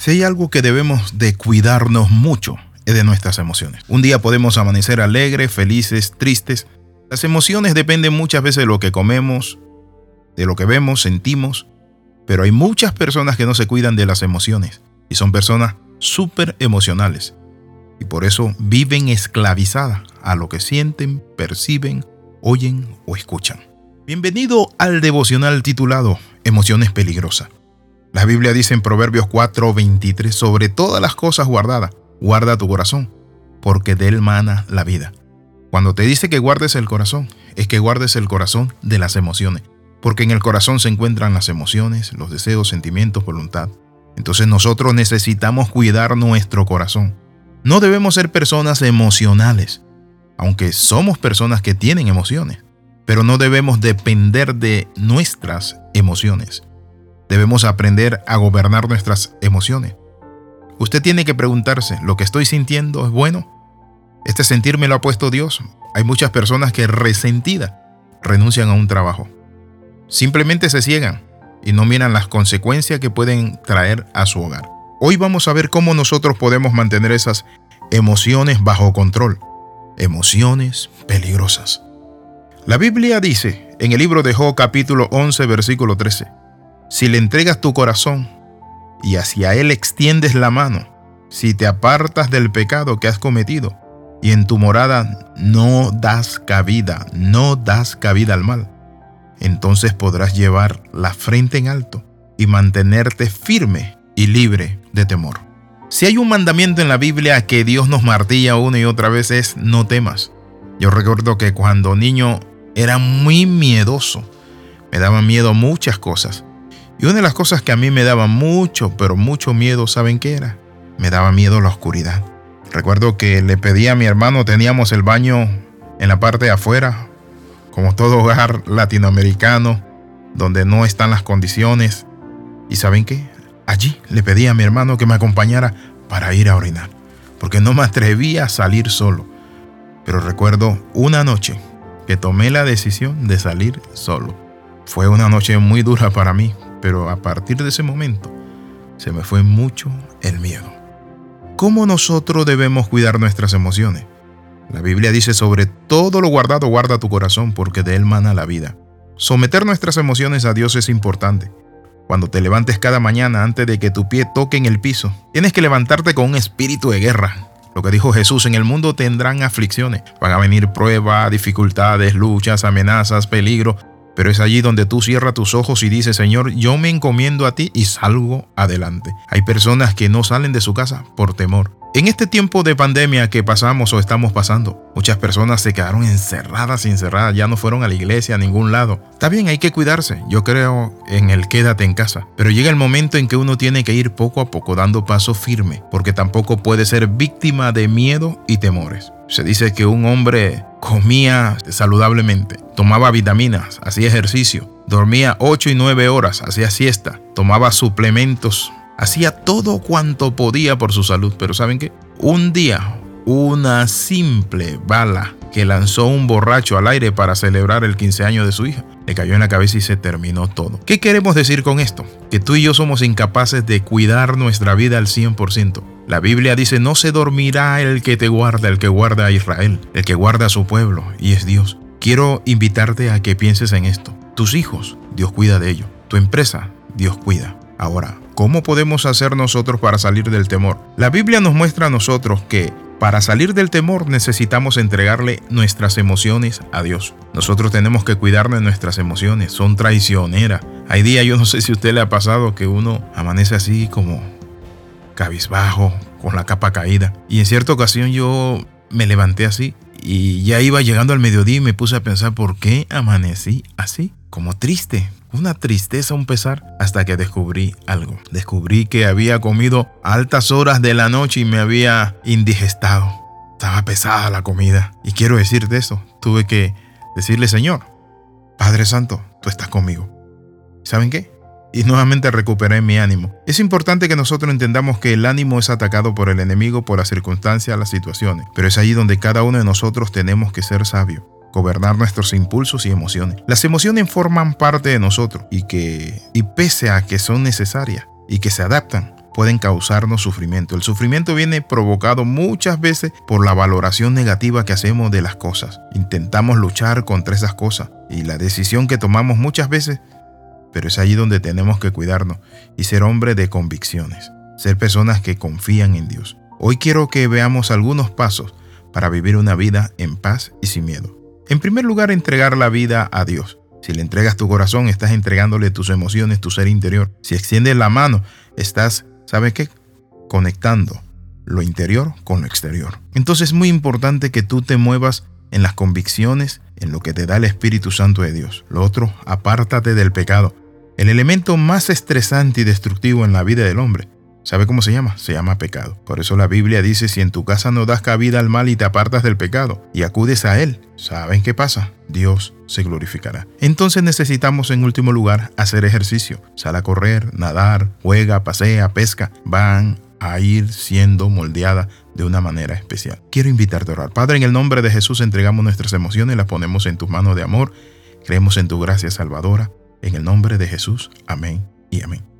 Si hay algo que debemos de cuidarnos mucho, es de nuestras emociones. Un día podemos amanecer alegres, felices, tristes. Las emociones dependen muchas veces de lo que comemos, de lo que vemos, sentimos, pero hay muchas personas que no se cuidan de las emociones y son personas súper emocionales y por eso viven esclavizadas a lo que sienten, perciben, oyen o escuchan. Bienvenido al devocional titulado Emociones peligrosas. La Biblia dice en Proverbios 4:23, sobre todas las cosas guardadas, guarda tu corazón, porque de él mana la vida. Cuando te dice que guardes el corazón, es que guardes el corazón de las emociones, porque en el corazón se encuentran las emociones, los deseos, sentimientos, voluntad. Entonces nosotros necesitamos cuidar nuestro corazón. No debemos ser personas emocionales, aunque somos personas que tienen emociones, pero no debemos depender de nuestras emociones. Debemos aprender a gobernar nuestras emociones. Usted tiene que preguntarse, ¿lo que estoy sintiendo es bueno? ¿Este sentir me lo ha puesto Dios? Hay muchas personas que resentidas renuncian a un trabajo. Simplemente se ciegan y no miran las consecuencias que pueden traer a su hogar. Hoy vamos a ver cómo nosotros podemos mantener esas emociones bajo control. Emociones peligrosas. La Biblia dice en el libro de Job capítulo 11 versículo 13, si le entregas tu corazón y hacia él extiendes la mano, si te apartas del pecado que has cometido y en tu morada no das cabida, no das cabida al mal, entonces podrás llevar la frente en alto y mantenerte firme y libre de temor. Si hay un mandamiento en la Biblia que Dios nos martilla una y otra vez es no temas. Yo recuerdo que cuando niño era muy miedoso, me daban miedo muchas cosas. Y una de las cosas que a mí me daba mucho, pero mucho miedo, ¿saben qué era? Me daba miedo la oscuridad. Recuerdo que le pedí a mi hermano, teníamos el baño en la parte de afuera, como todo hogar latinoamericano, donde no están las condiciones. ¿Y saben qué? Allí le pedí a mi hermano que me acompañara para ir a orinar, porque no me atrevía a salir solo. Pero recuerdo una noche que tomé la decisión de salir solo. Fue una noche muy dura para mí, pero a partir de ese momento se me fue mucho el miedo. ¿Cómo nosotros debemos cuidar nuestras emociones? La Biblia dice sobre todo lo guardado guarda tu corazón porque de él mana la vida. Someter nuestras emociones a Dios es importante. Cuando te levantes cada mañana antes de que tu pie toque en el piso, tienes que levantarte con un espíritu de guerra. Lo que dijo Jesús, en el mundo tendrán aflicciones, van a venir pruebas, dificultades, luchas, amenazas, peligro, pero es allí donde tú cierras tus ojos y dices, Señor, yo me encomiendo a ti y salgo adelante. Hay personas que no salen de su casa por temor. En este tiempo de pandemia que pasamos o estamos pasando, muchas personas se quedaron encerradas, encerradas, ya no fueron a la iglesia, a ningún lado. Está bien, hay que cuidarse. Yo creo en el quédate en casa. Pero llega el momento en que uno tiene que ir poco a poco dando paso firme, porque tampoco puede ser víctima de miedo y temores. Se dice que un hombre comía saludablemente, tomaba vitaminas, hacía ejercicio, dormía 8 y 9 horas, hacía siesta, tomaba suplementos, hacía todo cuanto podía por su salud. Pero ¿saben qué? Un día, una simple bala que lanzó un borracho al aire para celebrar el 15 años de su hija. Le cayó en la cabeza y se terminó todo. ¿Qué queremos decir con esto? Que tú y yo somos incapaces de cuidar nuestra vida al 100%. La Biblia dice, no se dormirá el que te guarda, el que guarda a Israel, el que guarda a su pueblo, y es Dios. Quiero invitarte a que pienses en esto. Tus hijos, Dios cuida de ellos. Tu empresa, Dios cuida. Ahora, ¿cómo podemos hacer nosotros para salir del temor? La Biblia nos muestra a nosotros que para salir del temor necesitamos entregarle nuestras emociones a Dios. Nosotros tenemos que cuidar de nuestras emociones, son traicioneras. Hay días, yo no sé si a usted le ha pasado que uno amanece así como cabizbajo, con la capa caída. Y en cierta ocasión yo me levanté así y ya iba llegando al mediodía y me puse a pensar por qué amanecí así, como triste. Una tristeza, un pesar, hasta que descubrí algo. Descubrí que había comido altas horas de la noche y me había indigestado. Estaba pesada la comida. Y quiero decirte eso. Tuve que decirle, Señor, Padre Santo, tú estás conmigo. ¿Saben qué? y nuevamente recuperé mi ánimo. Es importante que nosotros entendamos que el ánimo es atacado por el enemigo, por las circunstancias, las situaciones, pero es ahí donde cada uno de nosotros tenemos que ser sabio gobernar nuestros impulsos y emociones. Las emociones forman parte de nosotros y que y pese a que son necesarias y que se adaptan, pueden causarnos sufrimiento. El sufrimiento viene provocado muchas veces por la valoración negativa que hacemos de las cosas. Intentamos luchar contra esas cosas y la decisión que tomamos muchas veces, pero es allí donde tenemos que cuidarnos y ser hombres de convicciones, ser personas que confían en Dios. Hoy quiero que veamos algunos pasos para vivir una vida en paz y sin miedo. En primer lugar, entregar la vida a Dios. Si le entregas tu corazón, estás entregándole tus emociones, tu ser interior. Si extiendes la mano, estás, ¿sabes qué? Conectando lo interior con lo exterior. Entonces es muy importante que tú te muevas en las convicciones, en lo que te da el Espíritu Santo de Dios. Lo otro, apártate del pecado. El elemento más estresante y destructivo en la vida del hombre ¿Sabe cómo se llama? Se llama pecado. Por eso la Biblia dice, si en tu casa no das cabida al mal y te apartas del pecado y acudes a él, ¿saben qué pasa? Dios se glorificará. Entonces necesitamos en último lugar hacer ejercicio. Sal a correr, nadar, juega, pasea, pesca. Van a ir siendo moldeada de una manera especial. Quiero invitarte a orar. Padre, en el nombre de Jesús entregamos nuestras emociones, las ponemos en tus manos de amor. Creemos en tu gracia salvadora. En el nombre de Jesús. Amén y amén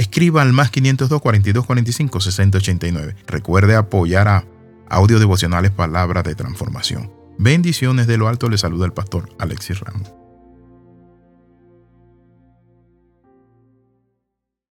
escriba al más 502 42 45 60 89. Recuerde apoyar a Audio Devocionales Palabras de Transformación. Bendiciones de lo alto, le saluda el pastor Alexis Ramos.